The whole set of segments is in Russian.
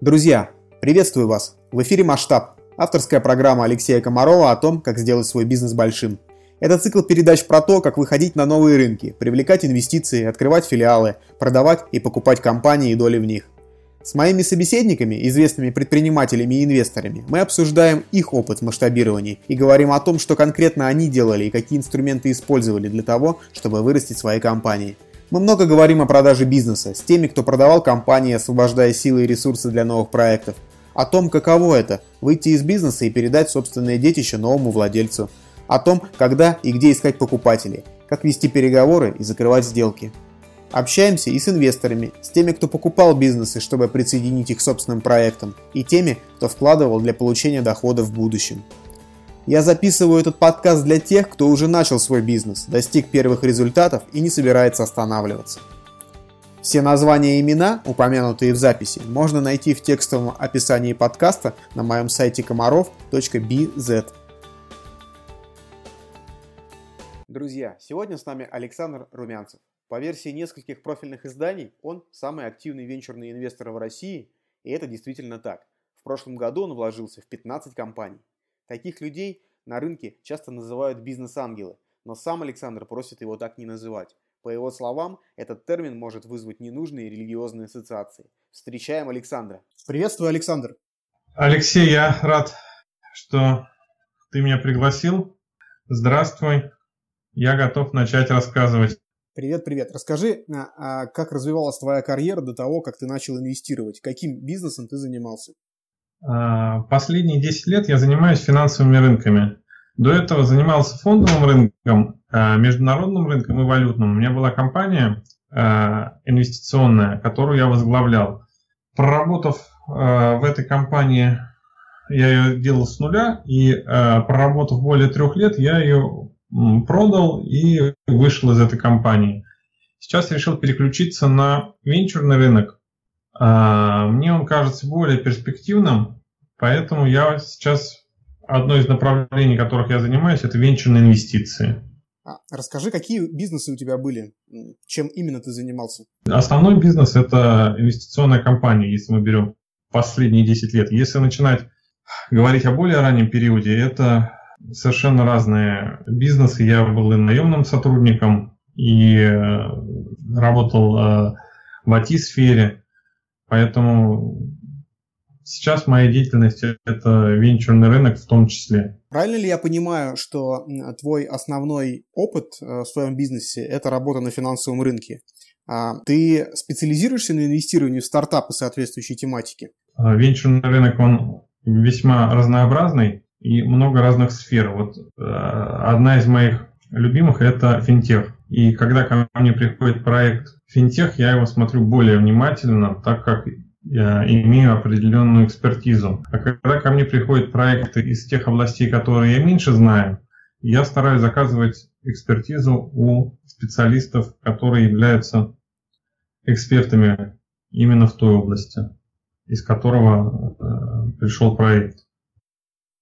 Друзья, приветствую вас! В эфире «Масштаб» – авторская программа Алексея Комарова о том, как сделать свой бизнес большим. Это цикл передач про то, как выходить на новые рынки, привлекать инвестиции, открывать филиалы, продавать и покупать компании и доли в них. С моими собеседниками, известными предпринимателями и инвесторами, мы обсуждаем их опыт масштабирования и говорим о том, что конкретно они делали и какие инструменты использовали для того, чтобы вырастить свои компании – мы много говорим о продаже бизнеса с теми, кто продавал компании, освобождая силы и ресурсы для новых проектов. О том, каково это – выйти из бизнеса и передать собственное детище новому владельцу. О том, когда и где искать покупателей, как вести переговоры и закрывать сделки. Общаемся и с инвесторами, с теми, кто покупал бизнесы, чтобы присоединить их к собственным проектам, и теми, кто вкладывал для получения дохода в будущем. Я записываю этот подкаст для тех, кто уже начал свой бизнес, достиг первых результатов и не собирается останавливаться. Все названия и имена, упомянутые в записи, можно найти в текстовом описании подкаста на моем сайте комаров.bz. Друзья, сегодня с нами Александр Румянцев. По версии нескольких профильных изданий, он самый активный венчурный инвестор в России, и это действительно так. В прошлом году он вложился в 15 компаний. Таких людей на рынке часто называют бизнес-ангелы, но сам Александр просит его так не называть. По его словам, этот термин может вызвать ненужные религиозные ассоциации. Встречаем Александра. Приветствую, Александр. Алексей, я рад, что ты меня пригласил. Здравствуй. Я готов начать рассказывать. Привет, привет. Расскажи, а, а как развивалась твоя карьера до того, как ты начал инвестировать? Каким бизнесом ты занимался? А, последние 10 лет я занимаюсь финансовыми рынками. До этого занимался фондовым рынком, а, международным рынком и валютным. У меня была компания а, инвестиционная, которую я возглавлял. Проработав в этой компании, я ее делал с нуля, и проработав более трех лет, я ее продал и вышел из этой компании. Сейчас решил переключиться на венчурный рынок, мне он кажется более перспективным, поэтому я сейчас одно из направлений, которых я занимаюсь, это венчурные инвестиции. А, расскажи, какие бизнесы у тебя были? Чем именно ты занимался? Основной бизнес – это инвестиционная компания, если мы берем последние 10 лет. Если начинать говорить о более раннем периоде, это совершенно разные бизнесы. Я был и наемным сотрудником, и э, работал э, в IT-сфере. Поэтому сейчас моя деятельность – это венчурный рынок в том числе. Правильно ли я понимаю, что твой основной опыт э, в своем бизнесе – это работа на финансовом рынке? А ты специализируешься на инвестировании в стартапы соответствующей тематики? А, венчурный рынок, он весьма разнообразный и много разных сфер. Вот э, одна из моих любимых – это финтех. И когда ко мне приходит проект финтех, я его смотрю более внимательно, так как я имею определенную экспертизу. А когда ко мне приходят проекты из тех областей, которые я меньше знаю, я стараюсь заказывать экспертизу у специалистов, которые являются экспертами именно в той области, из которого э, пришел проект.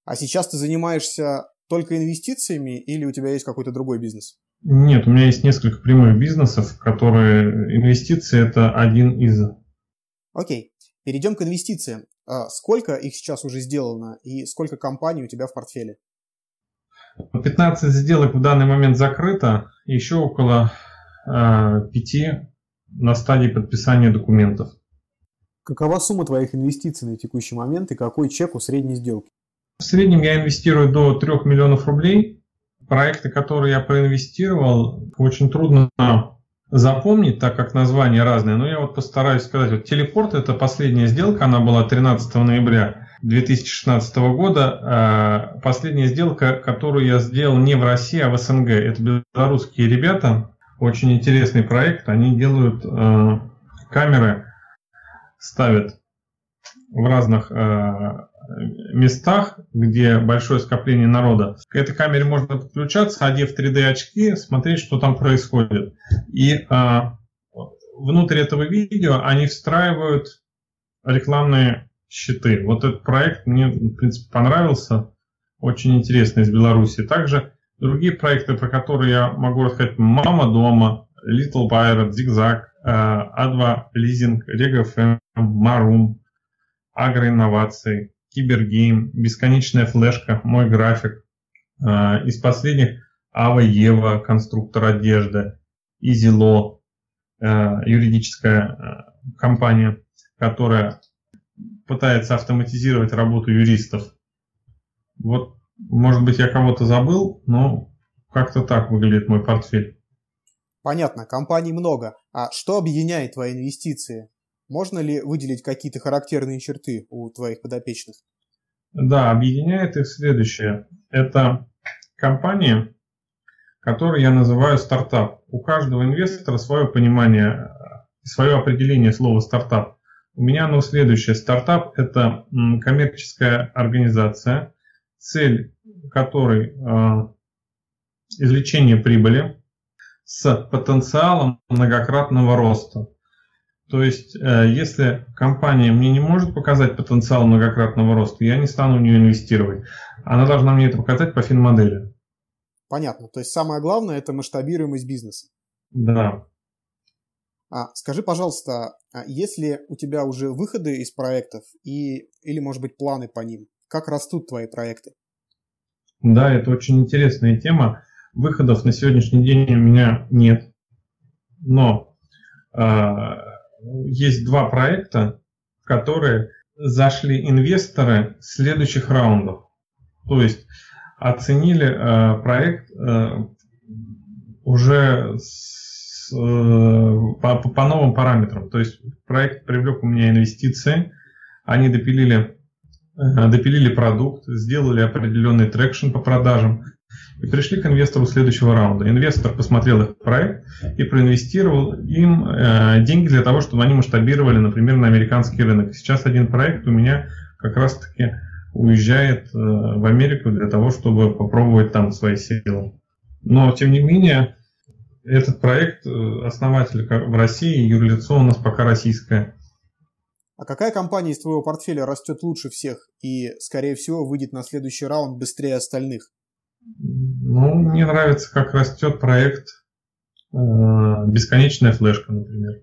А сейчас ты занимаешься только инвестициями или у тебя есть какой-то другой бизнес? Нет, у меня есть несколько прямых бизнесов, которые инвестиции это один из. Окей, перейдем к инвестициям. А сколько их сейчас уже сделано и сколько компаний у тебя в портфеле? 15 сделок в данный момент закрыто, еще около э, 5 на стадии подписания документов. Какова сумма твоих инвестиций на текущий момент и какой чек у средней сделки? В среднем я инвестирую до 3 миллионов рублей проекты, которые я проинвестировал, очень трудно запомнить, так как названия разные, но я вот постараюсь сказать. Вот телепорт это последняя сделка, она была 13 ноября 2016 года. А, последняя сделка, которую я сделал не в России, а в СНГ. Это белорусские ребята, очень интересный проект. Они делают э, камеры, ставят в разных э, местах, где большое скопление народа. К этой камере можно подключаться, одев 3D очки, смотреть, что там происходит. И а, внутрь этого видео они встраивают рекламные щиты. Вот этот проект мне, в принципе, понравился. Очень интересный из Беларуси. Также другие проекты, про которые я могу рассказать, «Мама дома», Little Pirate, Zigzag, А2 Leasing, RegFM, Maroon, агроинновации, кибергейм, бесконечная флешка, мой график. Э, из последних Ава Ева, конструктор одежды, Изило, э, юридическая компания, которая пытается автоматизировать работу юристов. Вот, может быть, я кого-то забыл, но как-то так выглядит мой портфель. Понятно, компаний много. А что объединяет твои инвестиции? Можно ли выделить какие-то характерные черты у твоих подопечных? Да, объединяет их следующее. Это компании, которые я называю стартап. У каждого инвестора свое понимание, свое определение слова стартап. У меня оно следующее. Стартап – это коммерческая организация, цель которой э, извлечение прибыли с потенциалом многократного роста. То есть, э, если компания мне не может показать потенциал многократного роста, я не стану в нее инвестировать. Она должна мне это показать по финмодели. Понятно. То есть самое главное – это масштабируемость бизнеса. Да. А, скажи, пожалуйста, а есть ли у тебя уже выходы из проектов и, или, может быть, планы по ним? Как растут твои проекты? Да, это очень интересная тема. Выходов на сегодняшний день у меня нет. Но э, есть два проекта, в которые зашли инвесторы следующих раундов. То есть оценили э, проект э, уже с Э, по, по новым параметрам. То есть проект привлек у меня инвестиции, они допилили, э, допилили продукт, сделали определенный traction по продажам и пришли к инвестору следующего раунда. Инвестор посмотрел их проект и проинвестировал им э, деньги для того, чтобы они масштабировали, например, на американский рынок. Сейчас один проект у меня как раз-таки уезжает в Америку для того, чтобы попробовать там свои силы. Но, тем не менее, этот проект, э, основатель в России, юрлицо у нас пока российское. А какая компания из твоего портфеля растет лучше всех и, скорее всего, выйдет на следующий раунд быстрее остальных? Ну, мне нравится, как растет проект э, «Бесконечная флешка», например.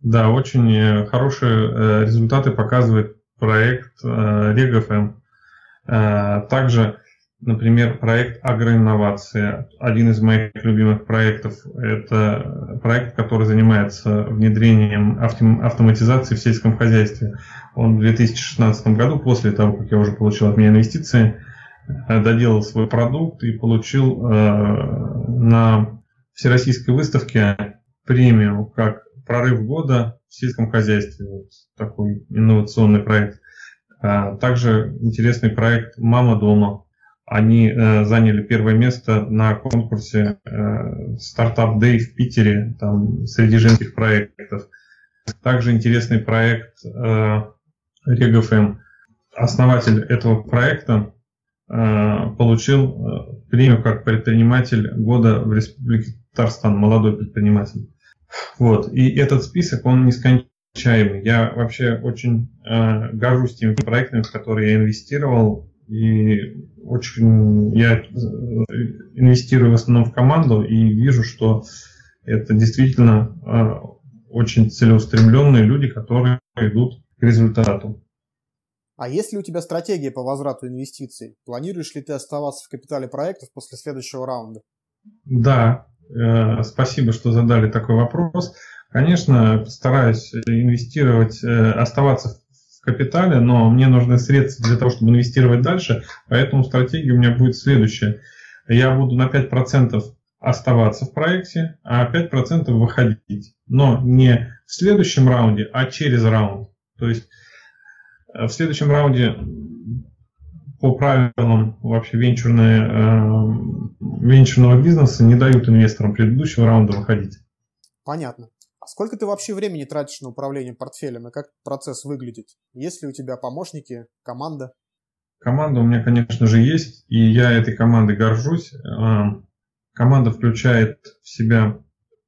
Да, очень э, хорошие э, результаты показывает проект RegFM. Также Например, проект агроинновации. Один из моих любимых проектов – это проект, который занимается внедрением автоматизации в сельском хозяйстве. Он в 2016 году, после того, как я уже получил от меня инвестиции, доделал свой продукт и получил э, на Всероссийской выставке премию как прорыв года в сельском хозяйстве. Вот такой инновационный проект. А также интересный проект «Мама дома», они э, заняли первое место на конкурсе э, Startup Day в Питере, там, среди женских проектов. Также интересный проект э, RegFM. Основатель этого проекта э, получил э, премию как предприниматель года в Республике Татарстан, молодой предприниматель. Вот. И этот список, он нескончаемый. Я вообще очень э, горжусь теми проектами, в которые я инвестировал, и очень я инвестирую в основном в команду и вижу, что это действительно а, очень целеустремленные люди, которые идут к результату. А есть ли у тебя стратегия по возврату инвестиций? Планируешь ли ты оставаться в капитале проектов после следующего раунда? Да, э, спасибо, что задали такой вопрос. Конечно, стараюсь инвестировать, э, оставаться капитале, но мне нужны средства для того, чтобы инвестировать дальше, поэтому стратегия у меня будет следующая. Я буду на 5% оставаться в проекте, а 5% выходить. Но не в следующем раунде, а через раунд. То есть в следующем раунде по правилам вообще венчурные, э, венчурного бизнеса не дают инвесторам предыдущего раунда выходить. Понятно. Сколько ты вообще времени тратишь на управление портфелем и как процесс выглядит? Есть ли у тебя помощники, команда? Команда у меня, конечно же, есть, и я этой командой горжусь. А, команда включает в себя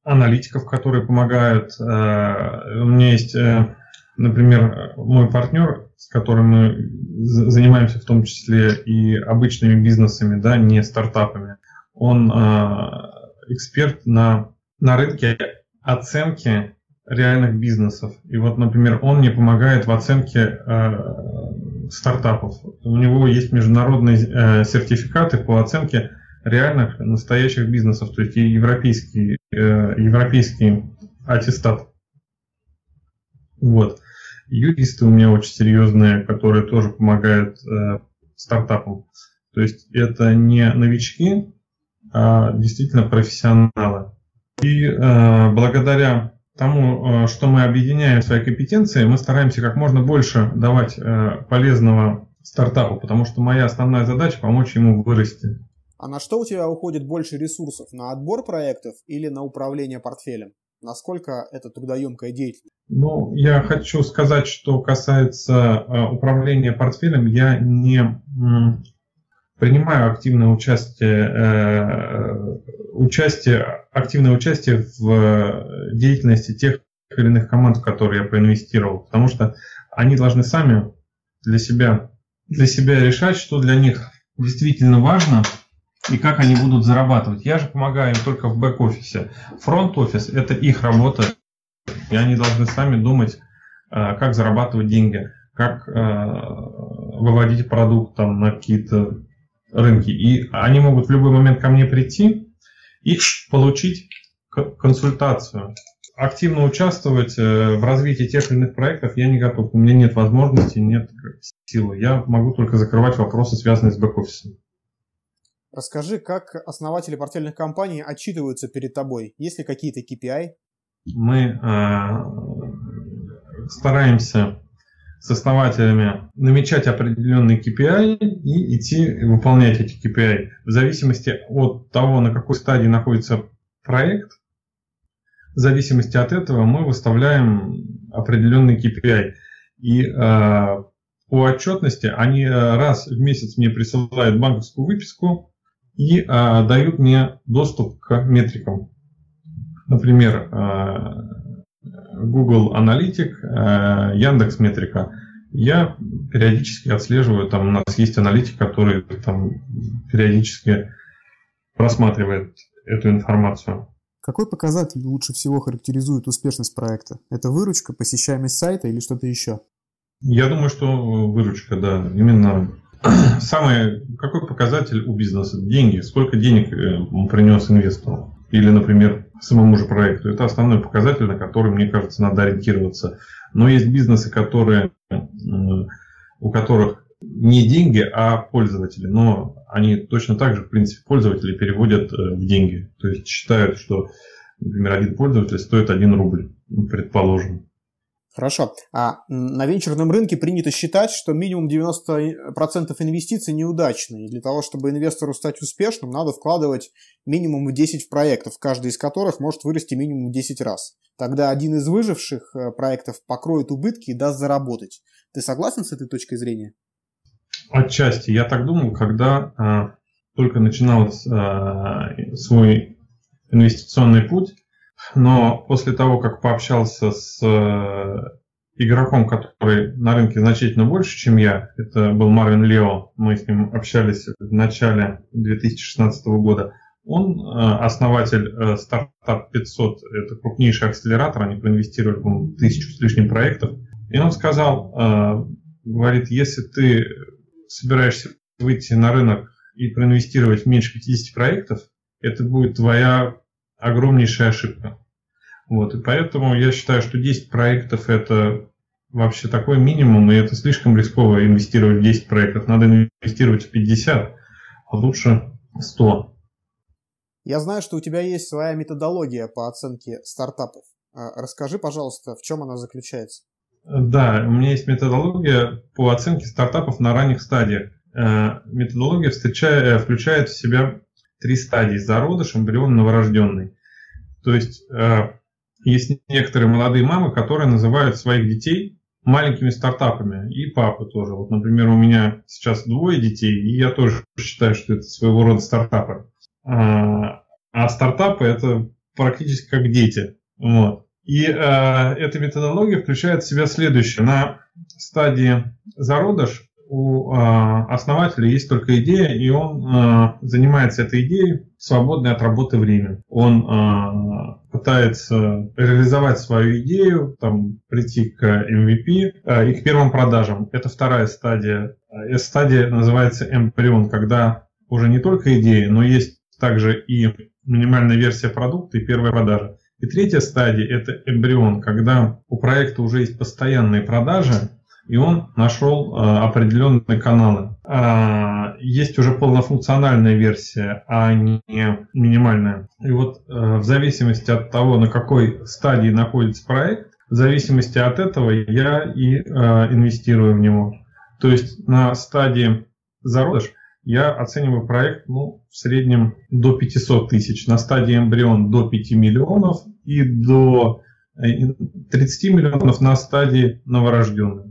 аналитиков, которые помогают. А, у меня есть, э, например, мой партнер, с которым мы занимаемся в том числе и обычными бизнесами, да, не стартапами. Он а, эксперт на, на рынке оценки реальных бизнесов. И вот, например, он мне помогает в оценке э, стартапов. У него есть международные э, сертификаты по оценке реальных настоящих бизнесов, то есть и европейский, э, европейский аттестат. Вот. Юристы у меня очень серьезные, которые тоже помогают э, стартапам. То есть это не новички, а действительно профессионалы. И э, благодаря тому, э, что мы объединяем свои компетенции, мы стараемся как можно больше давать э, полезного стартапу, потому что моя основная задача помочь ему вырасти. А на что у тебя уходит больше ресурсов? На отбор проектов или на управление портфелем? Насколько это трудоемкая деятельность? Ну, я хочу сказать, что касается э, управления портфелем, я не принимаю активное участие, э, участие, активное участие в э, деятельности тех или иных команд, в которые я проинвестировал, потому что они должны сами для себя, для себя решать, что для них действительно важно – и как они будут зарабатывать. Я же помогаю им только в бэк-офисе. Фронт-офис – это их работа, и они должны сами думать, э, как зарабатывать деньги, как э, выводить продукт там, на какие-то рынки. И они могут в любой момент ко мне прийти и получить консультацию. Активно участвовать э, в развитии тех или иных проектов я не готов. У меня нет возможности, нет силы. Я могу только закрывать вопросы, связанные с бэк-офисом. Расскажи, как основатели портфельных компаний отчитываются перед тобой? Есть ли какие-то KPI? Мы э, стараемся с основателями намечать определенные KPI и идти выполнять эти KPI. В зависимости от того, на какой стадии находится проект, в зависимости от этого мы выставляем определенные KPI. И э, по отчетности они раз в месяц мне присылают банковскую выписку, и а, дают мне доступ к метрикам. Например, а, Google Аналитик, а, Яндекс Метрика. Я периодически отслеживаю, там у нас есть аналитик, который там периодически просматривает эту информацию. Какой показатель лучше всего характеризует успешность проекта? Это выручка, посещаемость сайта или что-то еще? Я думаю, что выручка, да. Именно самый, какой показатель у бизнеса? Деньги. Сколько денег э, он принес инвестору? Или, например, самому же проекту. Это основной показатель, на который, мне кажется, надо ориентироваться. Но есть бизнесы, которые, у которых не деньги, а пользователи. Но они точно так же, в принципе, пользователи переводят э, в деньги. То есть считают, что, например, один пользователь стоит 1 рубль, предположим. Хорошо. А на венчурном рынке принято считать, что минимум 90% инвестиций неудачные. И для того, чтобы инвестору стать успешным, надо вкладывать минимум в 10 проектов, каждый из которых может вырасти минимум в 10 раз. Тогда один из выживших э, проектов покроет убытки и даст заработать. Ты согласен с этой точкой зрения? Отчасти. Я так думал, когда э, только начинал э, свой инвестиционный путь, но после того, как пообщался с э, игроком, который на рынке значительно больше, чем я, это был Марвин Лео, мы с ним общались в начале 2016 года, он э, основатель э, стартап 500, это крупнейший акселератор, они проинвестировали, по тысячу с лишним проектов. И он сказал, говорит, если ты собираешься выйти на рынок и проинвестировать меньше 50 проектов, это будет твоя огромнейшая ошибка. Вот, и поэтому я считаю, что 10 проектов это вообще такой минимум, и это слишком рисково инвестировать в 10 проектов. Надо инвестировать в 50, а лучше 100. Я знаю, что у тебя есть своя методология по оценке стартапов. А, расскажи, пожалуйста, в чем она заключается? Да, у меня есть методология по оценке стартапов на ранних стадиях. Э, методология встречает, включает в себя три стадии. Зародыш, эмбрион, новорожденный. То есть э, есть некоторые молодые мамы, которые называют своих детей маленькими стартапами. И папы тоже. Вот, например, у меня сейчас двое детей, и я тоже считаю, что это своего рода стартапы. А, а стартапы это практически как дети. Вот. И э, эта методология включает в себя следующее. На стадии зародыш у э, основателя есть только идея, и он э, занимается этой идеей в свободное от работы время. Он э, пытается реализовать свою идею, там, прийти к MVP э, и к первым продажам. Это вторая стадия. Эта стадия называется эмбрион, когда уже не только идея, но есть также и минимальная версия продукта и первая продажа. И третья стадия – это эмбрион, когда у проекта уже есть постоянные продажи, и он нашел э, определенные каналы. Э, есть уже полнофункциональная версия, а не минимальная. И вот э, в зависимости от того, на какой стадии находится проект, в зависимости от этого я и инвестирую в него. То есть на стадии зародыш я оцениваю проект ну, в среднем до 500 тысяч, на стадии эмбрион до 5 миллионов и до 30 э, миллионов на стадии новорожденных.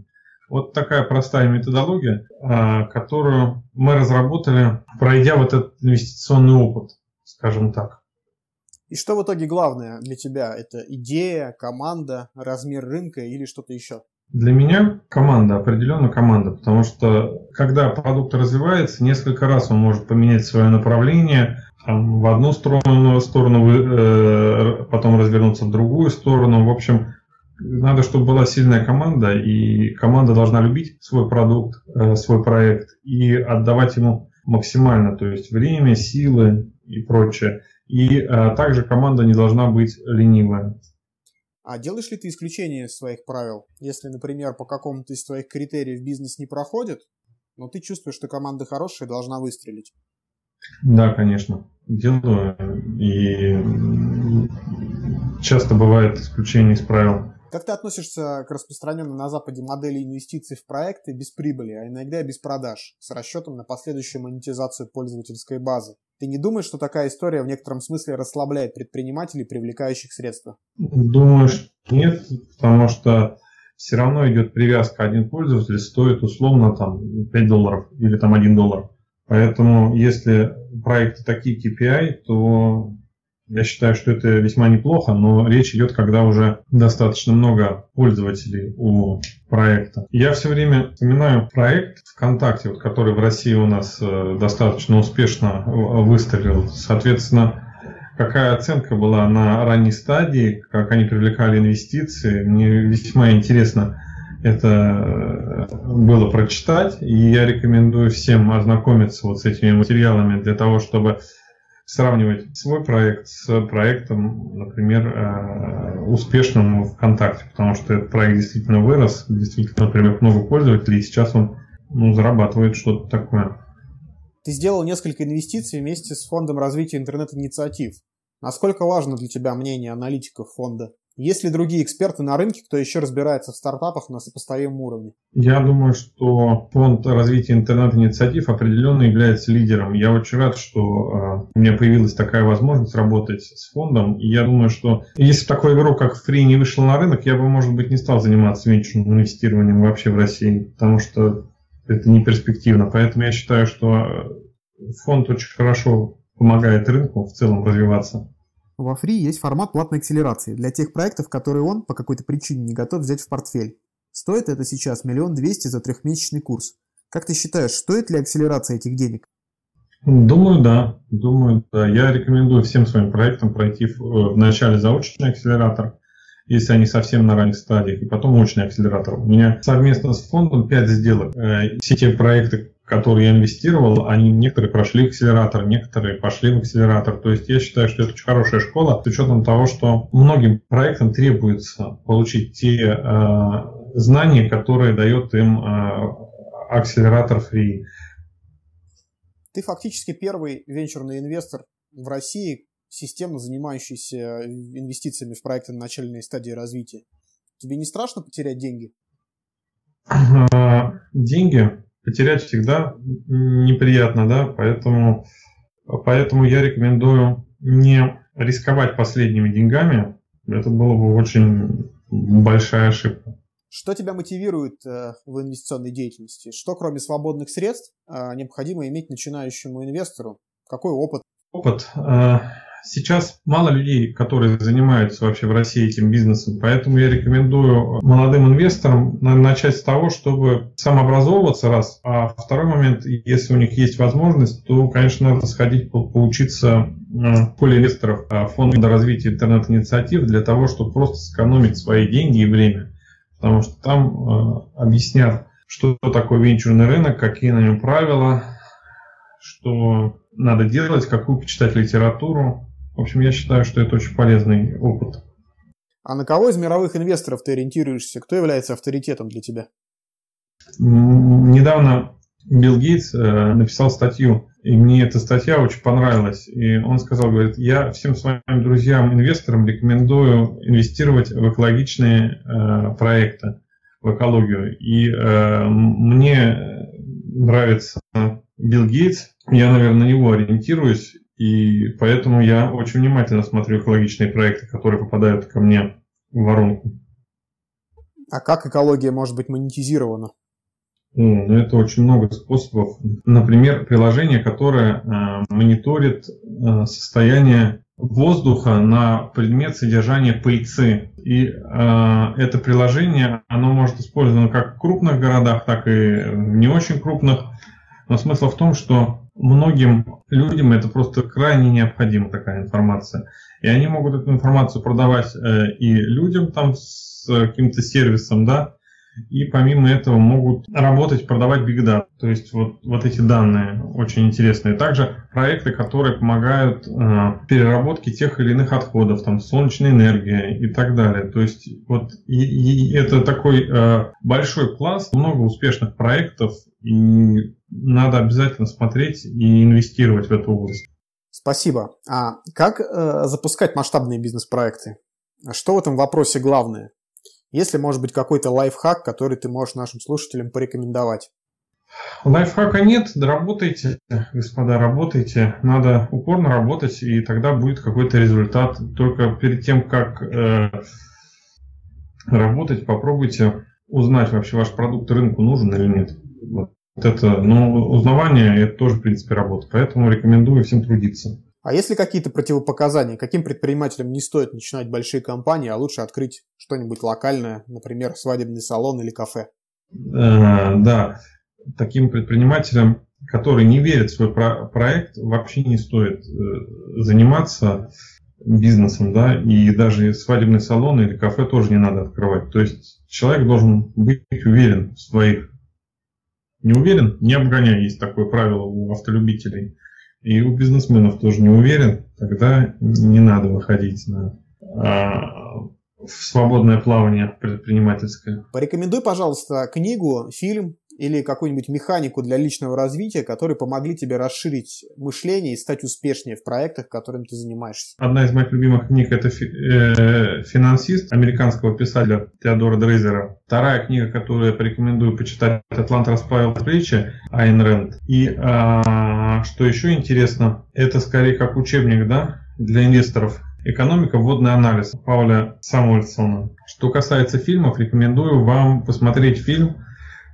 Вот такая простая методология, а, которую мы разработали, пройдя вот этот инвестиционный опыт, скажем так. И что в итоге главное для тебя? Это идея, команда, размер рынка или что-то еще? Для меня команда, определенно команда, потому что когда продукт развивается, несколько раз он может поменять свое направление, там, в одну сторону, сторону э, потом развернуться в другую сторону. В общем, надо, чтобы была сильная команда, и команда должна любить свой продукт, э, свой проект и отдавать ему максимально, то есть время, силы и прочее. И э, также команда не должна быть ленивая. А делаешь ли ты исключение из своих правил? Если, например, по какому-то из твоих критериев бизнес не проходит, но ты чувствуешь, что команда хорошая и должна выстрелить? Да, конечно. Делаю. И часто бывает исключение из правил. Как ты относишься к распространенной на Западе модели инвестиций в проекты без прибыли, а иногда без продаж, с расчетом на последующую монетизацию пользовательской базы? Ты не думаешь, что такая история в некотором смысле расслабляет предпринимателей, привлекающих средства? Думаю, что нет, потому что все равно идет привязка. Один пользователь стоит условно там 5 долларов или там 1 доллар. Поэтому если проекты такие KPI, то я считаю, что это весьма неплохо, но речь идет, когда уже достаточно много пользователей у проекта. Я все время вспоминаю проект ВКонтакте, вот, который в России у нас э, достаточно успешно выстрелил. Соответственно, какая оценка была на ранней стадии, как они привлекали инвестиции. Мне весьма интересно это э, было прочитать, и я рекомендую всем ознакомиться вот с этими материалами для того, чтобы сравнивать свой проект с проектом, например, э, успешным ВКонтакте, потому что этот проект действительно вырос, действительно, например, много пользователей, и сейчас он ну, зарабатывает что-то такое. Ты сделал несколько инвестиций вместе с фондом развития интернет-инициатив. Насколько важно для тебя мнение аналитиков фонда? Есть ли другие эксперты на рынке, кто еще разбирается в стартапах на сопоставимом уровне? Я думаю, что фонд развития интернет-инициатив определенно является лидером. Я очень рад, что э, у меня появилась такая возможность работать с фондом. И я думаю, что если такой игрок, как Free, не вышел на рынок, я бы, может быть, не стал заниматься венчурным инвестированием вообще в России, потому что это не перспективно. Поэтому я считаю, что фонд очень хорошо помогает рынку в целом развиваться. Во Free есть формат платной акселерации для тех проектов, которые он по какой-то причине не готов взять в портфель. Стоит это сейчас миллион двести за трехмесячный курс. Как ты считаешь, стоит ли акселерация этих денег? Думаю, да. Думаю, да. Я рекомендую всем своим проектам пройти в, э, заочный акселератор, если они совсем на ранних стадиях, и потом очный акселератор. У меня совместно с фондом 5 сделок. Э, все те проекты, которые я инвестировал, они некоторые прошли акселератор, некоторые пошли в акселератор. То есть я считаю, что это очень хорошая школа с учетом того, что многим проектам требуется получить те э, знания, которые дает им э, акселератор Free. Ты фактически первый венчурный инвестор в России, системно занимающийся инвестициями в проекты на начальной стадии развития. Тебе не страшно потерять деньги? Э, деньги потерять всегда неприятно, да, поэтому, поэтому я рекомендую не рисковать последними деньгами. Это было бы очень большая ошибка. Что тебя мотивирует э, в инвестиционной деятельности? Что, кроме свободных средств, э, необходимо иметь начинающему инвестору? Какой опыт? Опыт. Э, сейчас мало людей, которые занимаются вообще в России этим бизнесом, поэтому я рекомендую молодым инвесторам начать с того, чтобы самообразовываться раз, а второй момент, если у них есть возможность, то, конечно, надо сходить поучиться в поле инвесторов а, фонда развития интернет-инициатив для того, чтобы просто сэкономить свои деньги и время, потому что там э, объяснят, что такое венчурный рынок, какие на нем правила, что надо делать, какую почитать литературу, в общем, я считаю, что это очень полезный опыт. А на кого из мировых инвесторов ты ориентируешься? Кто является авторитетом для тебя? Недавно Билл Гейтс э, написал статью, и мне эта статья очень понравилась. И он сказал, говорит, я всем своим друзьям-инвесторам рекомендую инвестировать в экологичные э, проекты, в экологию. И э, мне нравится Билл Гейтс, я, наверное, на него ориентируюсь, и поэтому я очень внимательно смотрю экологичные проекты, которые попадают ко мне в воронку. А как экология может быть монетизирована? О, ну это очень много способов. Например, приложение, которое э, мониторит э, состояние воздуха на предмет содержания пыльцы. И э, это приложение, оно может использовано как в крупных городах, так и в не очень крупных. Но смысл в том, что многим людям это просто крайне необходима такая информация. И они могут эту информацию продавать э, и людям там с каким-то сервисом, да, и помимо этого могут работать, продавать big data. То есть вот, вот эти данные очень интересные. Также проекты, которые помогают э, переработке тех или иных отходов, там солнечная энергия и так далее. То есть вот и, и это такой э, большой пласт, много успешных проектов, и надо обязательно смотреть и инвестировать в эту область. Спасибо. А как э, запускать масштабные бизнес-проекты? Что в этом вопросе главное? Если, может быть, какой-то лайфхак, который ты можешь нашим слушателям порекомендовать? Лайфхака нет, работайте, господа, работайте. Надо упорно работать, и тогда будет какой-то результат. Только перед тем, как э, работать, попробуйте узнать, вообще ваш продукт рынку нужен или нет. Вот это, ну, узнавание – это тоже, в принципе, работа. Поэтому рекомендую всем трудиться. А есть ли какие-то противопоказания? Каким предпринимателям не стоит начинать большие компании, а лучше открыть что-нибудь локальное, например, свадебный салон или кафе? Э, да, таким предпринимателям, которые не верят в свой про- проект, вообще не стоит э, заниматься бизнесом, да, и даже свадебный салон или кафе тоже не надо открывать. То есть человек должен быть уверен в своих. Не уверен, не обгоняй, есть такое правило у автолюбителей – и у бизнесменов тоже не уверен, тогда не надо выходить на а, в свободное плавание предпринимательское. Порекомендуй, пожалуйста, книгу, фильм или какую-нибудь механику для личного развития, которые помогли тебе расширить мышление и стать успешнее в проектах, которыми ты занимаешься? Одна из моих любимых книг – это э, «Финансист» американского писателя Теодора Дрейзера. Вторая книга, которую я порекомендую почитать, «Атлант расправил плечи» Айн Рэнд. И а, что еще интересно, это скорее как учебник да, для инвесторов – Экономика, вводный анализ Пауля Самуэльсона. Что касается фильмов, рекомендую вам посмотреть фильм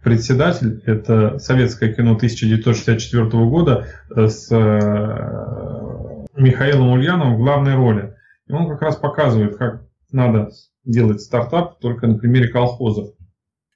председатель, это советское кино 1964 года э, с э, Михаилом Ульяновым в главной роли. И он как раз показывает, как надо делать стартап только на примере колхозов.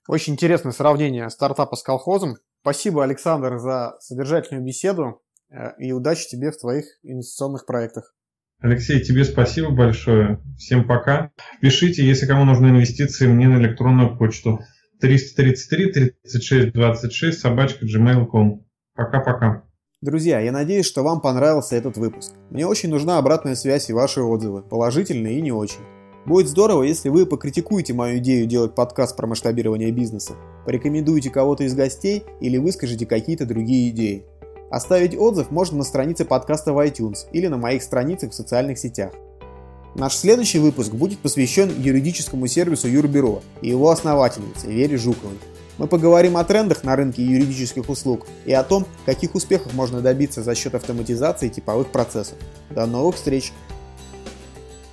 Очень интересное сравнение стартапа с колхозом. Спасибо, Александр, за содержательную беседу э, и удачи тебе в твоих инвестиционных проектах. Алексей, тебе спасибо большое. Всем пока. Пишите, если кому нужны инвестиции, мне на электронную почту. 333 36 26 собачка gmail.com. Пока-пока. Друзья, я надеюсь, что вам понравился этот выпуск. Мне очень нужна обратная связь и ваши отзывы, положительные и не очень. Будет здорово, если вы покритикуете мою идею делать подкаст про масштабирование бизнеса, порекомендуете кого-то из гостей или выскажете какие-то другие идеи. Оставить отзыв можно на странице подкаста в iTunes или на моих страницах в социальных сетях. Наш следующий выпуск будет посвящен юридическому сервису Юрбюро и его основательнице Вере Жуковой. Мы поговорим о трендах на рынке юридических услуг и о том, каких успехов можно добиться за счет автоматизации типовых процессов. До новых встреч!